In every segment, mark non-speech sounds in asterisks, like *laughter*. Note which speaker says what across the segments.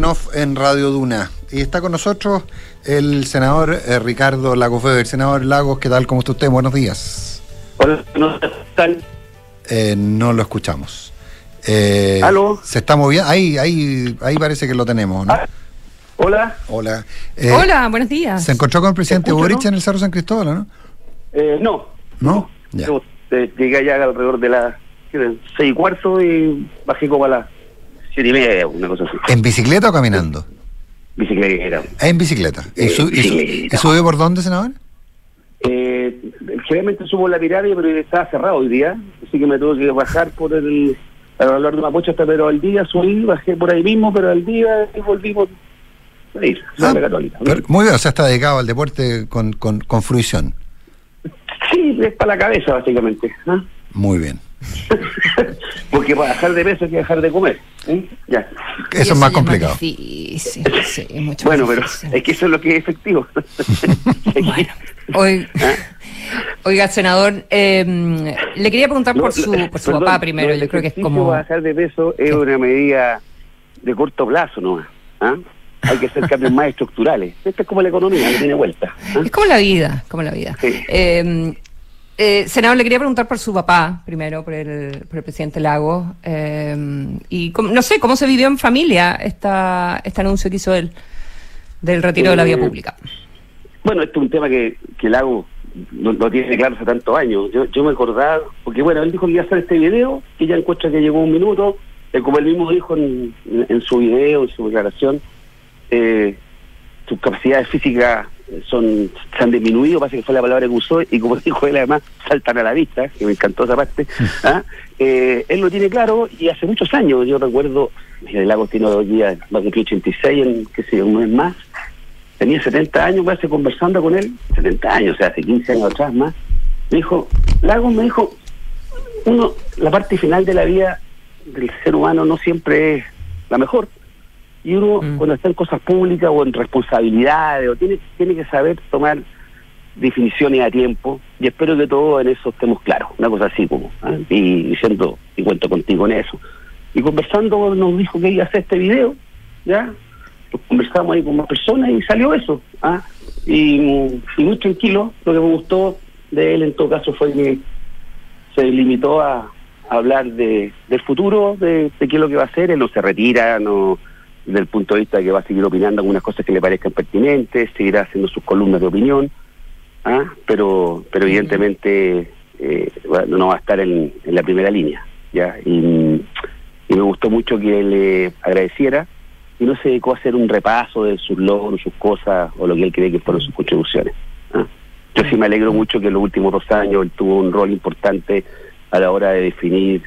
Speaker 1: en Off en Radio Duna. Y está con nosotros el senador eh, Ricardo Lagos Weber. Senador Lagos, ¿qué tal? ¿Cómo está usted? Buenos días.
Speaker 2: Hola, ¿no están?
Speaker 1: Eh, no lo escuchamos. Eh,
Speaker 2: ¿Aló?
Speaker 1: ¿Se está moviendo? Ahí, ahí, ahí parece que lo tenemos, ¿no?
Speaker 2: Ah, Hola,
Speaker 1: Hola. Eh,
Speaker 3: Hola, buenos días.
Speaker 1: ¿Se encontró con el presidente
Speaker 2: escucho,
Speaker 1: Boric
Speaker 2: no?
Speaker 1: en el Cerro San Cristóbal, o no?
Speaker 2: eh, no.
Speaker 1: ¿No? Ya.
Speaker 2: Yo eh, llegué allá alrededor de las seis y cuarto y bajé como a las siete y media, una cosa así.
Speaker 1: ¿En bicicleta o caminando?
Speaker 2: Bicicleta.
Speaker 1: En bicicleta. ¿Y,
Speaker 2: Eh,
Speaker 1: su- y su-
Speaker 2: bicicleta.
Speaker 1: ¿y subió por dónde, senador?
Speaker 2: Eh, generalmente subo la pirámide, pero estaba cerrado hoy día, así que me tuve que bajar por el hablar de Mapocho hasta pero al día subí, bajé por ahí mismo, pero al día y volví por ahí,
Speaker 1: Ah,
Speaker 2: la católica. ¿no?
Speaker 1: pero- muy bien, o sea, está dedicado al deporte con, con, con fruición.
Speaker 2: Sí, es para la cabeza básicamente. ¿ah?
Speaker 1: Muy bien. *laughs*
Speaker 2: Porque para dejar de peso hay que dejar de comer. ¿eh? Ya.
Speaker 3: Y
Speaker 1: Eso es más complicado.
Speaker 3: difícil, *laughs* sí, mucho
Speaker 2: Bueno,
Speaker 3: más
Speaker 2: pero
Speaker 3: difícil.
Speaker 2: es que eso es lo que es efectivo. *laughs*
Speaker 3: Bueno, oiga, oiga, senador, eh, le quería preguntar por
Speaker 2: No,
Speaker 3: su,
Speaker 2: lo-
Speaker 3: por su
Speaker 2: perdón,
Speaker 3: papá primero.
Speaker 2: del
Speaker 3: Yo creo que es como.
Speaker 2: bajar de peso es una medida de corto plazo, ¿no? ¿Ah? Hay que hacer cambios más estructurales. Esto es como la economía, no tiene vuelta. ¿ah?
Speaker 3: Es como la vida, como la vida.
Speaker 2: Sí.
Speaker 3: Eh, eh, senador, le quería preguntar por su papá, primero, por el, por el presidente Lagos. eh, y no sé, ¿cómo se vivió en familia esta, este anuncio que hizo él del retiro de la vía
Speaker 2: Eh,
Speaker 3: pública?
Speaker 2: Bueno, este es un tema que, que no, no tiene claro hace tantos años. Yo, yo me acordaba, porque bueno, él dijo que iba a hacer este video, que ya encuentra que llegó un minuto, eh, como él mismo dijo en, en su video, en su declaración, eh, sus capacidades físicas son se han disminuido, parece que fue la palabra que usó, y como *laughs* dijo él además, saltan a la vista, que me encantó esa parte. *laughs* ¿ah? Eh, él lo tiene claro y hace muchos años, yo recuerdo, el Lago tiene hoy día, va a cumplir 86 en, qué sé yo, un mes más, tenía 70 años, me hace conversando con él, 70 años, o sea, hace 15 años atrás más, me dijo, Lagos me dijo, uno, la parte final de la vida del ser humano no siempre es la mejor. Y uno,
Speaker 3: Mm.
Speaker 2: cuando está en cosas públicas o en responsabilidades, o tiene, tiene que saber tomar definiciones a tiempo, y espero que todos en eso estemos claros, una cosa así como, ¿ah? y diciendo, y cuento contigo en eso. Y conversando nos dijo que iba a hacer este video, ¿ya? Pues conversamos ahí con más personas y salió eso, ¿ah? Y, y muy tranquilo, lo que me gustó de él en todo caso fue que se limitó a, a hablar de, del futuro, de, de qué es lo que va a hacer, él no se retira, no desde el punto de vista de que va a seguir opinando algunas cosas que le parezcan pertinentes, seguirá haciendo sus columnas de opinión, ¿ah? pero pero evidentemente eh, no va a estar en, en la primera línea, ya y, y me gustó mucho que le agradeciera y no se dedicó a hacer un repaso de sus logros, sus cosas o lo que él cree que fueron sus contribuciones. ¿ah? Yo sí me alegro mucho que en los últimos dos años él tuvo un rol importante a la hora de definir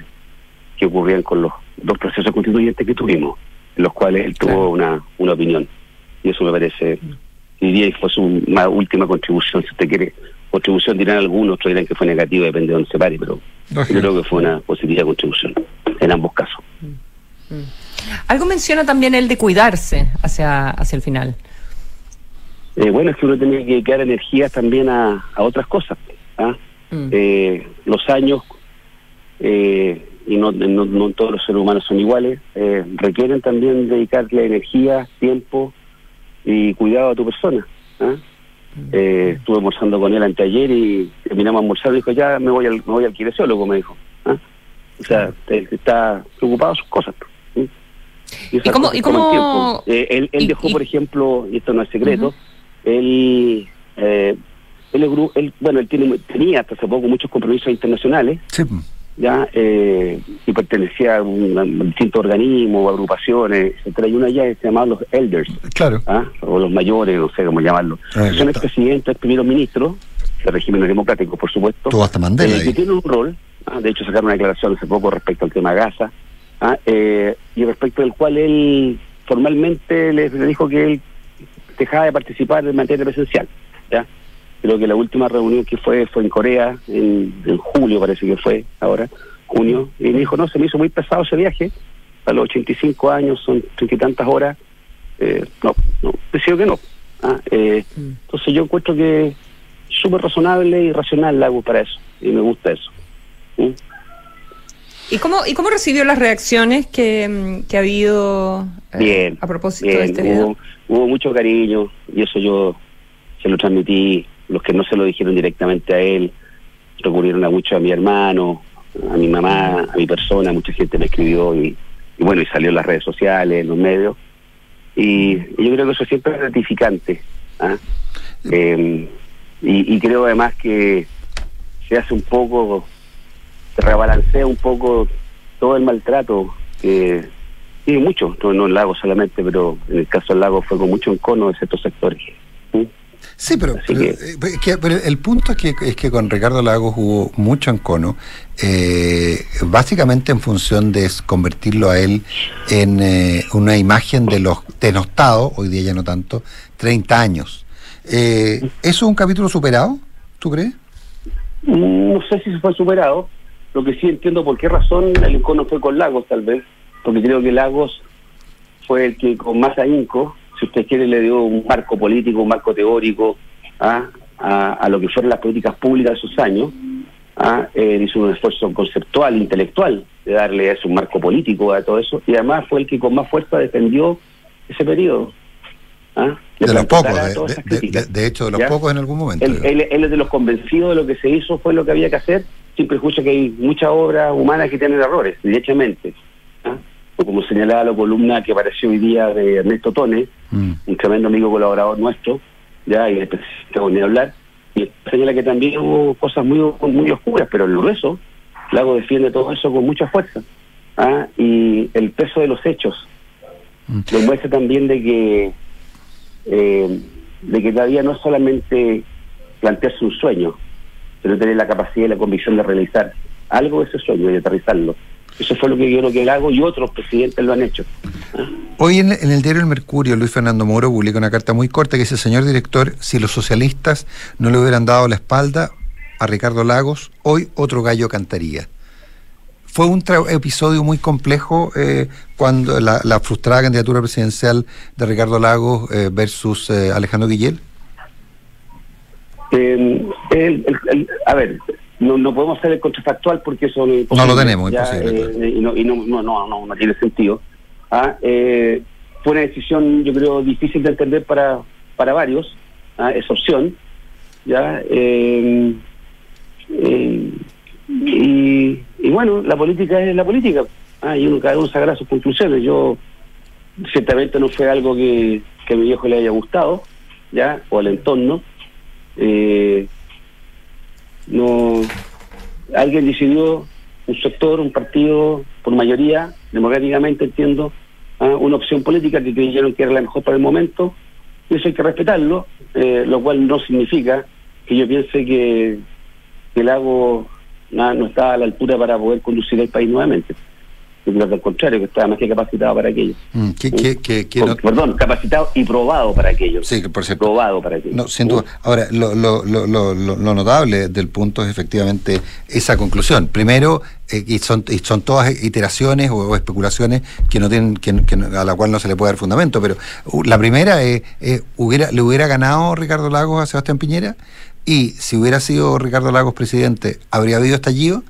Speaker 2: qué ocurrían con los dos procesos constituyentes que tuvimos, en los cuales él tuvo
Speaker 3: Claro.
Speaker 2: una, una opinión. Y eso me parece, diría que fue su más última contribución, si usted quiere. Contribución dirán algunos, otros dirán que fue negativa, depende de dónde se pare, pero yo creo que fue una positiva contribución en ambos casos.
Speaker 3: Algo menciona también el de cuidarse hacia, hacia el final.
Speaker 2: Eh, bueno, es que uno tiene que dedicar energías también a, a otras cosas. ¿ah?
Speaker 3: Mm.
Speaker 2: Eh, los años, eh, y no, no, no todos los seres humanos son iguales, eh, requieren también dedicarle energía, tiempo y cuidado a tu persona. ¿ah? Eh, estuve almorzando con él anteayer y terminamos de almorzar y dijo, ya me voy al, me voy al kinesiólogo, me dijo. ¿ah? O sea, él está preocupado sus cosas.
Speaker 3: ¿Y cómo-
Speaker 2: cosas
Speaker 3: y cómo-.
Speaker 2: Eh, él dejó,
Speaker 3: y-
Speaker 2: por ejemplo, y esto no es secreto, él, eh, él, él- bueno, él tiene, tenía hasta hace poco muchos compromisos internacionales,
Speaker 1: Sí.
Speaker 2: Ya eh, y pertenecía a, un- a distintos organismos, agrupaciones, etcétera. Y una ya se llamaba los elders,
Speaker 1: Claro.
Speaker 2: ¿ah? o los mayores, no sé cómo llamarlo.
Speaker 1: Ah,
Speaker 2: Son expresidentes, primeros ministros, de regímenes democráticos, por supuesto,
Speaker 1: Tuvo hasta Mandela
Speaker 2: eh, que tienen un rol. ¿ah? De hecho, sacaron una declaración hace poco respecto al tema Gaza, ¿ah? eh, y respecto del cual él formalmente le, le dijo que él dejaba de participar en materia presencial. ¿ya? Creo que la última reunión que fue fue en Corea, en, en julio parece que fue, ahora, junio, y me dijo, no, se me hizo muy pesado ese viaje, a los 85 años, son treinta y tantas horas, eh, no, no, decido que no. ¿ah? Eh, entonces yo encuentro que súper razonable y racional la hago para eso, y me gusta eso. ¿sí?
Speaker 3: ¿Y cómo, ¿Y cómo recibió las reacciones que, mm, que ha habido
Speaker 2: eh, bien,
Speaker 3: a propósito de este video?
Speaker 2: Hubo, hubo mucho cariño y eso yo se lo transmití. Los que no se lo dijeron directamente a él recurrieron a mucho a mi hermano, a mi mamá, a mi persona. Mucha gente me escribió y, bueno, y salió en las redes sociales, en los medios. Y, yo creo que eso siempre es gratificante. ¿ah? Eh, y, creo además que se hace un poco, se rebalancea un poco todo el maltrato que tiene mucho, no, no en Lago solamente, pero en el caso del Lago fue con mucho encono de ciertos sectores. ¿Mm?
Speaker 1: Sí, pero,
Speaker 2: que-
Speaker 1: eh, pero es que- pero el punto es que, es que con Ricardo Lagos hubo mucho encono, eh, básicamente en función de convertirlo a él en eh, una imagen de los denostados, hoy día ya no tanto, 30 años. Eh, ¿Eso es un capítulo superado, tú crees?
Speaker 2: No sé si fue superado, lo que sí entiendo por qué razón el encono fue con Lagos tal vez, porque creo que Lagos fue el que con más ahínco, si usted quiere, le dio un marco político, un marco teórico ¿ah? a, a lo que fueron las políticas públicas de esos años. ¿ah? Él hizo un esfuerzo conceptual, intelectual, de darle eso, un marco político a todo eso, y además fue el que con más fuerza defendió ese periodo. ¿ah?
Speaker 1: De los pocos, de, hecho, de los
Speaker 2: ¿Ya?
Speaker 1: pocos en algún momento.
Speaker 2: Él, él- él es de los convencidos de lo que se hizo fue lo que había que hacer, sin prejuicio que hay muchas obras humanas que tienen errores, derechamente. O Como señalaba la columna que apareció hoy día de Ernesto Tone,
Speaker 1: Mm.
Speaker 2: un tremendo amigo colaborador nuestro, ya, y tengo ni hablar, y señala que también hubo cosas muy, muy oscuras, pero el grueso, Lago defiende todo eso con mucha fuerza. ¿ah? Y el peso de los hechos
Speaker 1: Mm.
Speaker 2: demuestra también de que eh, de que todavía no es solamente plantearse un sueño, pero tener la capacidad y la convicción de realizar algo de ese sueño y aterrizarlo. Eso fue lo que yo creo que hago y otros presidentes lo han hecho.
Speaker 1: Hoy en, en el diario El Mercurio, Luis Fernando Moro publica una carta muy corta que dice, señor director, si los socialistas no le hubieran dado la espalda a Ricardo Lagos, hoy otro gallo cantaría. Fue un episodio muy complejo eh, cuando la, la frustrada candidatura presidencial de Ricardo Lagos eh, versus eh, Alejandro Guillel.
Speaker 2: Eh, el- el- el- a ver, no, no podemos hacer el contrafactual porque eso no,
Speaker 1: No lo tenemos,
Speaker 2: ya,
Speaker 1: imposible,
Speaker 2: eh,
Speaker 1: claro.
Speaker 2: y no, y no, no, no, no, no tiene sentido. Ah, eh, fue una decisión, yo creo, difícil de entender para, para varios, ah, esa opción. ya eh, eh, y, y bueno, la política es la política. Ah, y uno, cada uno sacará sus conclusiones. Yo, ciertamente no fue algo que, que a mi viejo le haya gustado, ya, o al entorno. Eh, no, alguien decidió, un sector, un partido, por mayoría, democráticamente entiendo, ah, una opción política que creyeron que era la mejor para el momento, y eso hay que respetarlo, eh, lo cual no significa que yo piense que, el lago nada, no está a la altura para poder conducir el país nuevamente. Creo que al contrario, que está más que capacitado para aquello.
Speaker 1: Mm, no-
Speaker 2: Perdón, capacitado y probado para aquello.
Speaker 1: Sí, por cierto.
Speaker 2: Probado para aquello.
Speaker 1: No, sin duda. Ahora, lo, lo, lo, lo, notable del punto es efectivamente esa conclusión. Primero, eh, y, son, y son todas iteraciones o, o especulaciones que no tienen, que, que no- a la cual no se le puede dar fundamento, pero uh, la primera es, es, hubiera, ¿le hubiera ganado Ricardo Lagos a Sebastián Piñera? Y si hubiera sido Ricardo Lagos presidente, ¿habría habido estallido?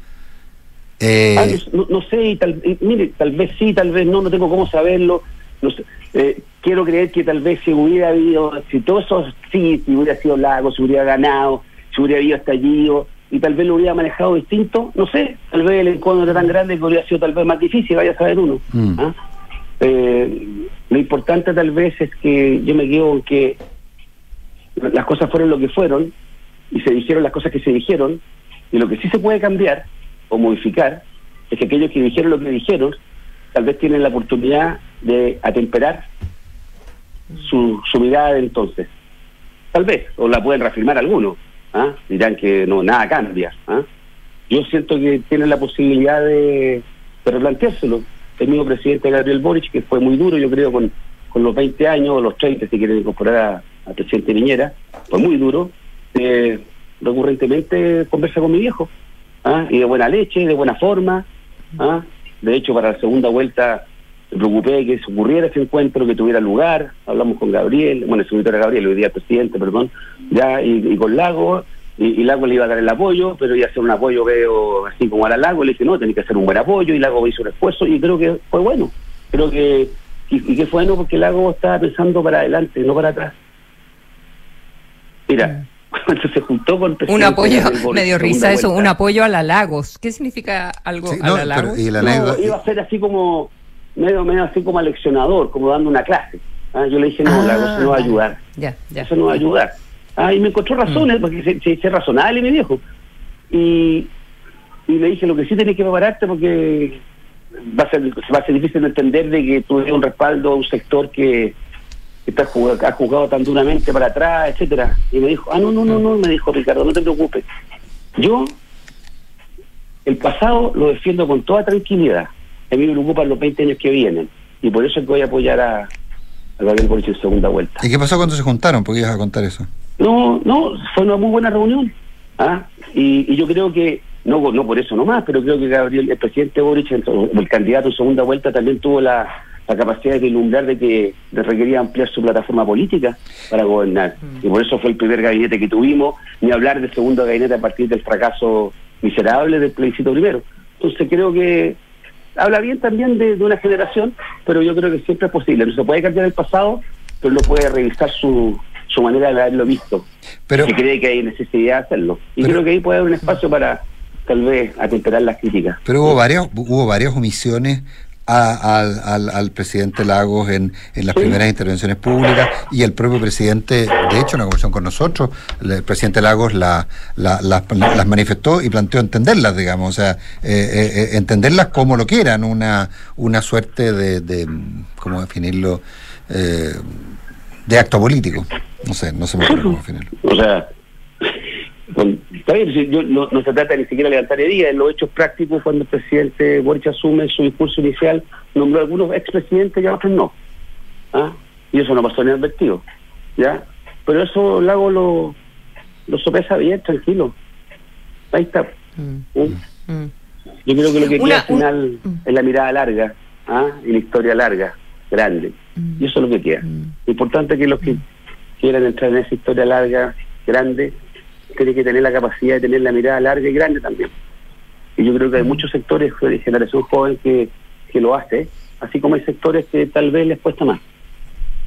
Speaker 1: Eh,
Speaker 2: Ah, no, no sé, y tal, mire, tal vez sí, tal vez no, no tengo cómo saberlo. No sé, eh, quiero creer que tal vez si hubiera habido, si todo eso sí, si hubiera sido Lago, si hubiera ganado, si hubiera habido estallido, y tal vez lo hubiera manejado distinto, no sé, tal vez el encuentro era tan grande que hubiera sido tal vez más difícil, vaya a saber uno.
Speaker 1: Mm.
Speaker 2: ¿ah? Eh, lo importante tal vez es que yo me quedo en que las cosas fueron lo que fueron y se dijeron las cosas que se dijeron y lo que sí se puede cambiar o modificar es que aquellos que dijeron lo que dijeron tal vez tienen la oportunidad de atemperar su, su mirada de entonces. Tal vez, o la pueden reafirmar algunos. ¿ah? Dirán que no nada cambia. ¿ah? Yo siento que tienen la posibilidad de, de replanteárselo. El mismo presidente Gabriel Boric, que fue muy duro, yo creo, con, con los 20 años, o los 30, si quieren incorporar a- al presidente Piñera, fue muy duro. Eh, recurrentemente conversa con mi viejo. ¿Ah? Y de buena leche, de buena forma. ¿ah? De hecho, para la segunda vuelta me preocupé que se ocurriera ese encuentro, que tuviera lugar. Hablamos con Gabriel, bueno, el secretario Gabriel, hoy día presidente, perdón, ya, y, y con Lago. y, Lago le iba a dar el apoyo, pero iba a hacer un apoyo veo así como a la Lago, le dije, no, tenés que hacer un buen apoyo, y Lago hizo un esfuerzo, y creo que fue bueno, creo que, y, y que fue bueno porque Lago estaba pensando para adelante, no para atrás. Mira, cuando se juntó con el
Speaker 3: Un apoyo,
Speaker 2: Boric,
Speaker 3: medio risa eso,
Speaker 2: vuelta.
Speaker 3: un apoyo a la Lagos. ¿Qué significa algo
Speaker 1: Sí,
Speaker 3: a
Speaker 1: no,
Speaker 3: la
Speaker 1: pero-
Speaker 3: Lagos?
Speaker 1: y la
Speaker 2: No,
Speaker 1: anécdota-
Speaker 2: iba a ser así como, medio, medio así como aleccionador, como dando una clase. Ah, Yo le dije, no,
Speaker 3: Ah,
Speaker 2: Lago, eso no va a
Speaker 3: ya.
Speaker 2: ayudar.
Speaker 3: Ya, ya.
Speaker 2: Eso no va a ayudar. Ah, y me encontró razones, porque se, se, se razonable, mi viejo. Y, y le dije, lo que sí tenés que prepararte porque va a ser va a ser difícil de entender de que tú un respaldo a un sector que, que está jugado, ha jugado tan duramente para atrás, etcétera Y me dijo, ah, no, no, no, no, me dijo Ricardo, no te preocupes. Yo, el pasado lo defiendo con toda tranquilidad. A mí me preocupan los 20 años que vienen. Y por eso es que voy a apoyar a, a Gabriel Boric en segunda vuelta.
Speaker 1: ¿Y qué pasó cuando se juntaron? Porque ibas a contar eso.
Speaker 2: No, no, fue una muy buena reunión. ¿ah? Y, y yo creo que, no, no por eso nomás, pero creo que Gabriel, el presidente Boric, o el candidato en segunda vuelta, también tuvo la, la capacidad de vislumbrar de que requería ampliar su plataforma política para gobernar. Y por eso fue el primer gabinete que tuvimos, ni hablar del segundo gabinete a partir del fracaso miserable del plebiscito primero. Entonces creo que habla bien también de, de una generación, pero yo creo que siempre es posible. No se puede cambiar el pasado, pero no puede revisar su, su manera de haberlo visto.
Speaker 1: Pero,
Speaker 2: si cree que hay necesidad de hacerlo. Y
Speaker 1: Pero-
Speaker 2: creo que ahí puede haber un espacio para tal vez atemperar las críticas.
Speaker 1: pero hubo varias, hubo varias omisiones a- al, al, al presidente Lagos en, en las
Speaker 2: Sí.
Speaker 1: primeras intervenciones públicas y el propio presidente, de hecho, en la conversación con nosotros, el presidente Lagos la, la- las- las manifestó y planteó entenderlas, digamos, o sea, eh, eh, eh, entenderlas como lo quieran, una, una suerte de, de ¿cómo definirlo? Eh, de acto político. No sé, no se me ocurre cómo *laughs* definirlo.
Speaker 2: O sea, con- está bien, si yo- no, no se trata ni siquiera de levantar heridas, en los hechos prácticos, cuando el presidente Boric asume su discurso inicial, nombró a algunos expresidentes y a otros no. ¿Ah? Y eso no pasó ni advertido. ¿Ya? Pero eso Lago lo, lo sopesa bien, tranquilo. Ahí está.
Speaker 3: Mm,
Speaker 2: ¿Mm?
Speaker 3: mm.
Speaker 2: Yo creo que lo que
Speaker 3: Una-
Speaker 2: queda al final
Speaker 3: un- mm.
Speaker 2: es la mirada larga ¿ah? y la historia larga, grande.
Speaker 3: Mm.
Speaker 2: Y eso es lo que queda.
Speaker 3: Mm.
Speaker 2: Importante que los que quieran entrar en esa historia larga, grande, tienen que tener la capacidad de tener la mirada larga y grande también. Y yo creo que hay muchos sectores de generación joven que, que lo hace, así como hay sectores que tal vez les cuesta más.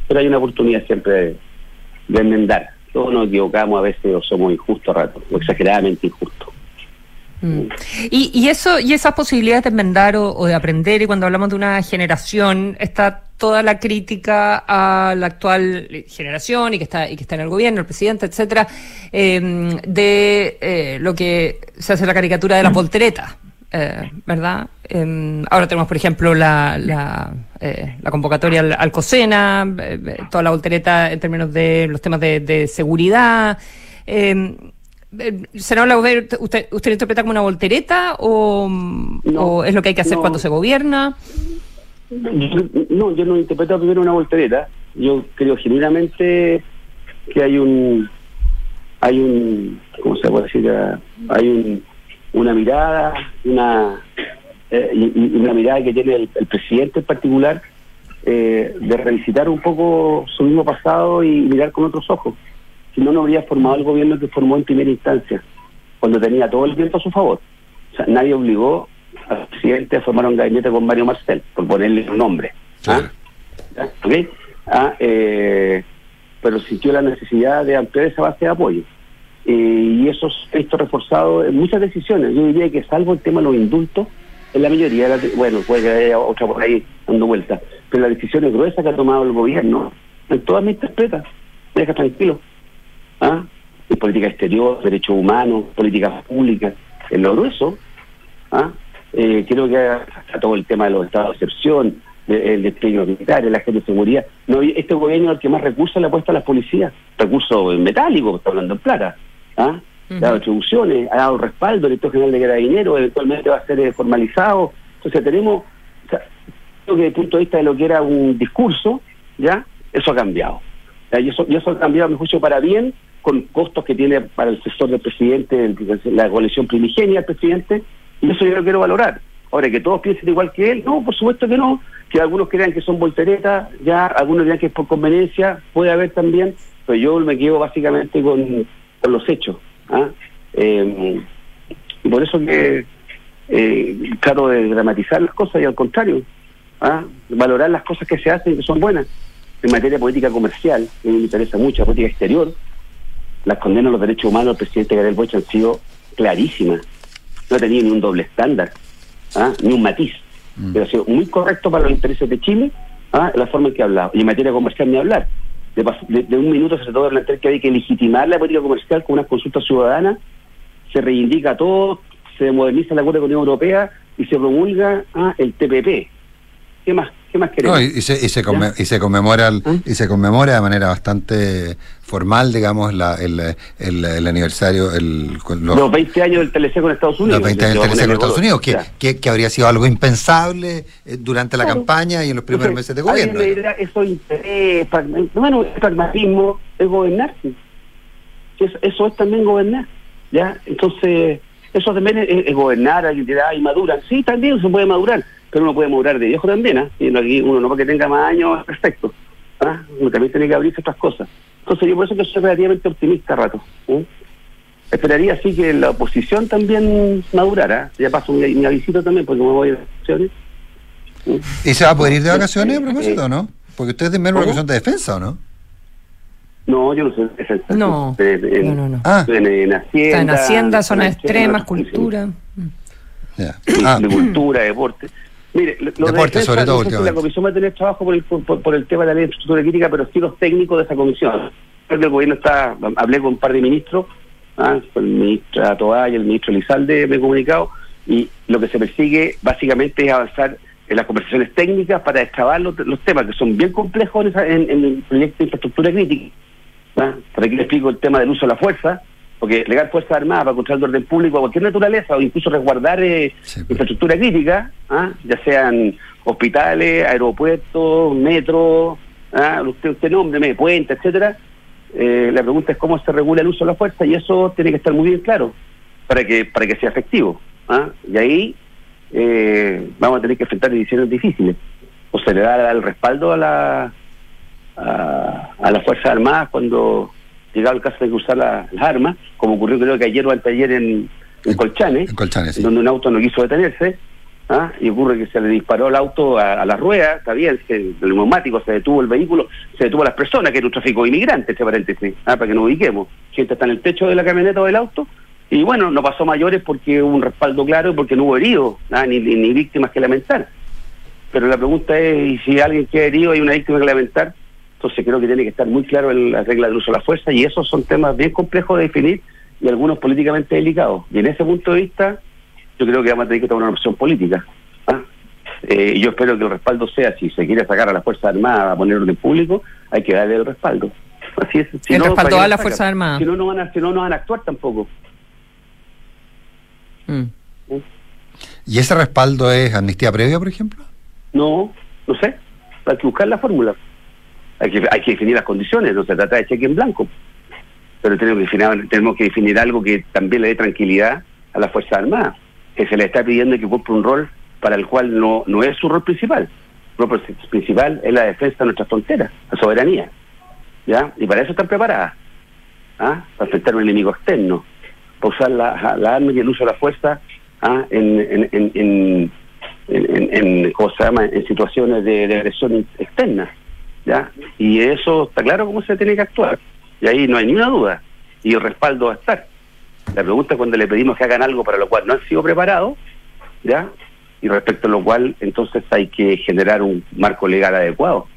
Speaker 2: Pero hay una oportunidad siempre de, de enmendar. Todos nos equivocamos a veces o somos injustos a rato, o exageradamente injustos.
Speaker 3: Mm. Y, y eso y esas posibilidades de enmendar o, o de aprender y cuando hablamos de una generación está toda la crítica a la actual generación y que está y que está en el gobierno el presidente etcétera eh, de eh, lo que se hace la caricatura de las volteretas eh, verdad Eh, ahora tenemos por ejemplo la la, eh, la convocatoria al, al COSENA eh, toda la voltereta en términos de los temas de, de seguridad eh, eh, Senador Lagover, ¿usted, ¿usted lo interpreta como una voltereta o,
Speaker 2: No,
Speaker 3: o es lo que hay que hacer
Speaker 2: no.
Speaker 3: cuando se gobierna?
Speaker 2: No, yo no interpreto primero una voltereta. Yo creo genuinamente que hay un, hay un, ¿cómo se puede decir? Hay un, una mirada, una, eh, y, una mirada que tiene el, el presidente en particular eh, de revisitar un poco su mismo pasado y mirar con otros ojos. Si no, no habría formado el gobierno que formó en primera instancia, cuando tenía todo el viento a su favor. O sea, nadie obligó al presidente a formar un gabinete con Mario Marcel, por ponerle un nombre. ¿ah? ¿Ya? ¿Ok? Ah, eh, pero sintió la necesidad de ampliar esa base de apoyo. Eh, y eso se ha visto reforzado en muchas decisiones. Yo diría que salvo el tema de los indultos, en la mayoría, de las- bueno, puede que haya otra por ahí dando vueltas, pero las decisiones gruesas que ha tomado el gobierno, en todas me interpreta, me deja tranquilo. ¿Ah? En política exterior, derechos humanos, políticas públicas, en lo grueso, ¿ah? Eh, creo que hasta todo el tema de los estados de excepción, de- el despliegue militar, la gente de seguridad. No, este gobierno es el que más recursos le ha puesto a las policías, recursos metálicos, está hablando en plata. ¿ah? Ha dado atribuciones, ha dado respaldo, el director general de Carabineros, eventualmente va a ser eh, formalizado. Entonces tenemos, o sea, creo que desde el punto de vista de lo que era un discurso, ya eso ha cambiado. Ya, Y eso, y eso ha cambiado, a mi juicio, para bien, con costos que tiene para el sector del presidente, el- la coalición primigenia del presidente, y eso yo lo quiero valorar. Ahora, que todos piensen igual que él, no, por supuesto que no, que algunos crean que son volteretas, ya algunos crean que es por conveniencia, puede haber también, pero yo me quedo básicamente con, los hechos, ¿ah? Eh, por eso que eh, trato de dramatizar las cosas y al contrario, ¿ah? valorar las cosas que se hacen y que son buenas. En materia política comercial, que me interesa mucho, la política exterior, las condenas a los derechos humanos del presidente Gabriel Boric han sido clarísimas. No ha tenido ni un doble estándar, ¿ah? ni un matiz.
Speaker 1: Mm.
Speaker 2: Pero ha sido muy correcto para los intereses de Chile ¿ah? la forma en que ha hablado. Y en materia comercial ni hablar. De, pas- de- de un minuto se trató de plantear que hay que legitimar la política comercial con unas consultas ciudadanas, se reivindica todo, se moderniza la acuerdo con la Unión Europea y se promulga ¿ah? el TPP. ¿Qué más? ¿Qué más queremos?
Speaker 1: No, y, y se, y, se y se conmemora el-
Speaker 2: ¿Ah?
Speaker 1: y se conmemora de manera bastante formal, digamos, la, el, el, el aniversario, el, los,
Speaker 2: los 20 años del TLC con Estados Unidos.
Speaker 1: los 20 años del
Speaker 2: poner
Speaker 1: con Estados Unidos, que, que, que habría sido algo impensable eh, durante la
Speaker 2: Claro.
Speaker 1: campaña y en los primeros
Speaker 2: Entonces,
Speaker 1: meses de gobierno.
Speaker 2: dirá, eso es interés, bueno, pragmatismo, es gobernar. Eso, eso es también gobernar, ¿ya? Entonces, eso también es, es gobernar, dirá, y maduran. Sí, también se puede madurar, pero uno puede madurar de viejo también, ¿ah? Y no, aquí uno no porque tenga más años, perfecto. ¿ah? Uno también tiene que abrirse otras cosas. Entonces, yo por eso que soy relativamente optimista a rato. ¿eh? Esperaría sí que la oposición también madurara. Ya paso mi, mi avisito también, porque me voy de vacaciones. ¿eh?
Speaker 1: ¿Y se va a poder ir de vacaciones a
Speaker 2: Eh,
Speaker 1: propósito o no? Porque ustedes tienen una vacación de defensa, ¿o no?
Speaker 2: No, yo no soy defensa.
Speaker 3: No,
Speaker 2: en,
Speaker 3: no, no, no.
Speaker 1: Ah,
Speaker 2: en, en Hacienda.
Speaker 3: Está en Hacienda, zonas
Speaker 2: en
Speaker 3: extremas, cultura. Mm.
Speaker 1: ya.
Speaker 2: Sí,
Speaker 1: Ah,
Speaker 2: de cultura, deporte. Mire, lo de defensa,
Speaker 1: sobre todo,
Speaker 2: no sé si
Speaker 1: últimamente.
Speaker 2: La comisión va a tener trabajo por el, por, por el tema de la ley de infraestructura crítica, pero sí los técnicos de esa comisión. Que el gobierno está, hablé con un par de ministros, ¿ah? con el ministro Toa y el ministro Elizalde, me he comunicado, y lo que se persigue básicamente es avanzar en las conversaciones técnicas para excavar los, los temas que son bien complejos en, esa- en- en el proyecto de infraestructura crítica. ¿ah? Por aquí le explico el tema del uso de la fuerza, porque legar fuerzas armadas para controlar el orden público a cualquier naturaleza o incluso resguardar eh,
Speaker 1: Sí, pues.
Speaker 2: infraestructura crítica, ¿ah? ya sean hospitales, aeropuertos, metro, ¿ah? usted, usted nómbreme, puentes, etcétera. Eh, la pregunta es cómo se regula el uso de la fuerza y eso tiene que estar muy bien claro para que para que sea efectivo. ¿ah? Y ahí eh, vamos a tener que enfrentar decisiones difíciles. O se le da el respaldo a la a, a las Fuerzas Armadas cuando llegaba el caso de que usar la- las armas, como ocurrió creo que ayer o anteayer en, en Colchane,
Speaker 1: en Colchanes, sí.
Speaker 2: donde un auto no quiso detenerse, ¿ah? y ocurre que se le disparó el auto a, a la rueda, está bien, que el neumático se detuvo el vehículo, se detuvo las personas, que era un tráfico de inmigrantes, entre paréntesis, ¿ah? para que nos ubiquemos. Gente está en el techo de la camioneta o del auto, y bueno, no pasó mayores porque hubo un respaldo claro y porque no hubo heridos, ¿ah? ni, ni, ni víctimas que lamentar. Pero la pregunta es, ¿y si alguien queda herido y hay una víctima que lamentar? Entonces creo que tiene que estar muy claro en la regla del uso de la fuerza y esos son temas bien complejos de definir y algunos políticamente delicados. Y en ese punto de vista, yo creo que vamos a tener que tomar una opción política. ¿ah? Eh, y yo espero que el respaldo sea, si se quiere sacar a la Fuerza Armada a poner orden público, hay que darle el respaldo. *laughs* Así es. Si
Speaker 3: El
Speaker 2: no,
Speaker 3: respaldo
Speaker 2: ¿para qué
Speaker 3: a
Speaker 2: lo
Speaker 3: la
Speaker 2: sacan?
Speaker 3: Fuerza Armada.
Speaker 2: Si no, no van a, si no, no van a actuar tampoco.
Speaker 3: Mm.
Speaker 1: ¿Y ese respaldo es amnistía previa, por ejemplo?
Speaker 2: No, no sé. Hay que buscar la fórmula. Hay que, hay que definir las condiciones, no se trata de cheque en blanco. Pero tenemos que, definir, que definir algo que también le dé tranquilidad a la Fuerza Armada, que se le está pidiendo que cumpla un rol para el cual no, no es su rol principal. El rol principal es la defensa de nuestras fronteras, la soberanía. ¿ya? Y para eso están preparadas. ¿ah? Para enfrentar un enemigo externo, para usar la, la arma y el uso de la fuerza ¿ah? en, en, en, en en, en, en, ¿cómo se llama? en situaciones de, de agresión externa. ¿Ya? Y eso está claro cómo se tiene que actuar. Y ahí no hay ni una duda. Y el respaldo va a estar. La pregunta es cuando le pedimos que hagan algo para lo cual no han sido preparados, ¿ya? Y respecto a lo cual, entonces hay que generar un marco legal adecuado.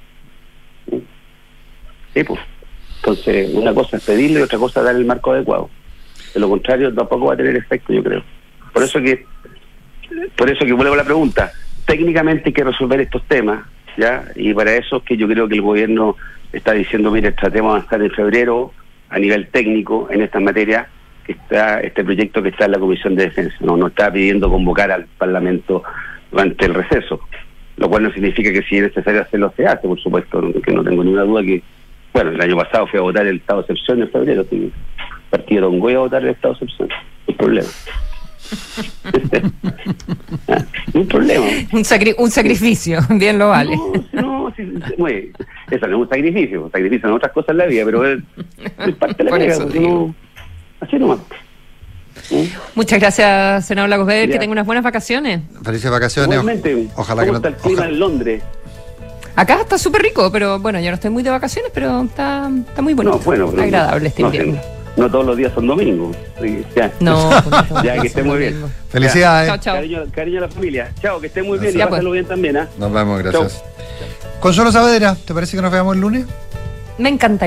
Speaker 2: Sí, pues. Entonces, una cosa es pedirle y otra cosa es dar el marco adecuado. De lo contrario, tampoco va a tener efecto, yo creo. Por eso que por eso que vuelvo a la pregunta. Técnicamente hay que resolver estos temas, ¿ya? Y para eso es que yo creo que el gobierno está diciendo, mire, tratemos de avanzar en febrero a nivel técnico en esta materia, que está este proyecto que está en la Comisión de Defensa. No, no está pidiendo convocar al Parlamento durante el receso, lo cual no significa que si es necesario hacerlo se hace, por supuesto, que no tengo ninguna duda que, bueno, el año pasado fui a votar el estado de excepción en febrero, el partido Don a votar el estado de excepción, no problema. *laughs* un problema.
Speaker 3: Un, sacri un, sacrificio, *laughs* bien lo vale.
Speaker 2: No, no sí, sí, muy, eso no es un sacrificio, un sacrificio en otras cosas en la vida, pero es, es parte de la *laughs* vida. no, Así nomás. ¿Mm?
Speaker 3: Muchas gracias, senador Lagos Weber,
Speaker 2: Ya.
Speaker 3: que tenga unas buenas vacaciones.
Speaker 1: Felices vacaciones.
Speaker 2: Igualmente,
Speaker 1: Ojalá que
Speaker 2: ¿cómo
Speaker 1: no.
Speaker 2: está el clima
Speaker 1: ojalá-
Speaker 2: en Londres?
Speaker 3: Acá está súper rico, pero bueno, yo no estoy muy de vacaciones, pero está, está muy bonito.
Speaker 2: No, bueno, pero
Speaker 3: agradable este
Speaker 2: sé,
Speaker 3: invierno.
Speaker 2: No, todos los días son domingos. Ya. *laughs*
Speaker 3: No,
Speaker 2: Ya, que esté muy bien.
Speaker 1: Felicidades.
Speaker 3: Chao, chao.
Speaker 2: Cariño, cariño a la familia. Chao, que esté muy bien y
Speaker 3: Ya, pues.
Speaker 2: pásenlo bien también, ¿ah?
Speaker 1: Nos vemos, gracias. Consuelo Saavedra, ¿te parece que nos veamos el lunes?
Speaker 3: Me encantaría.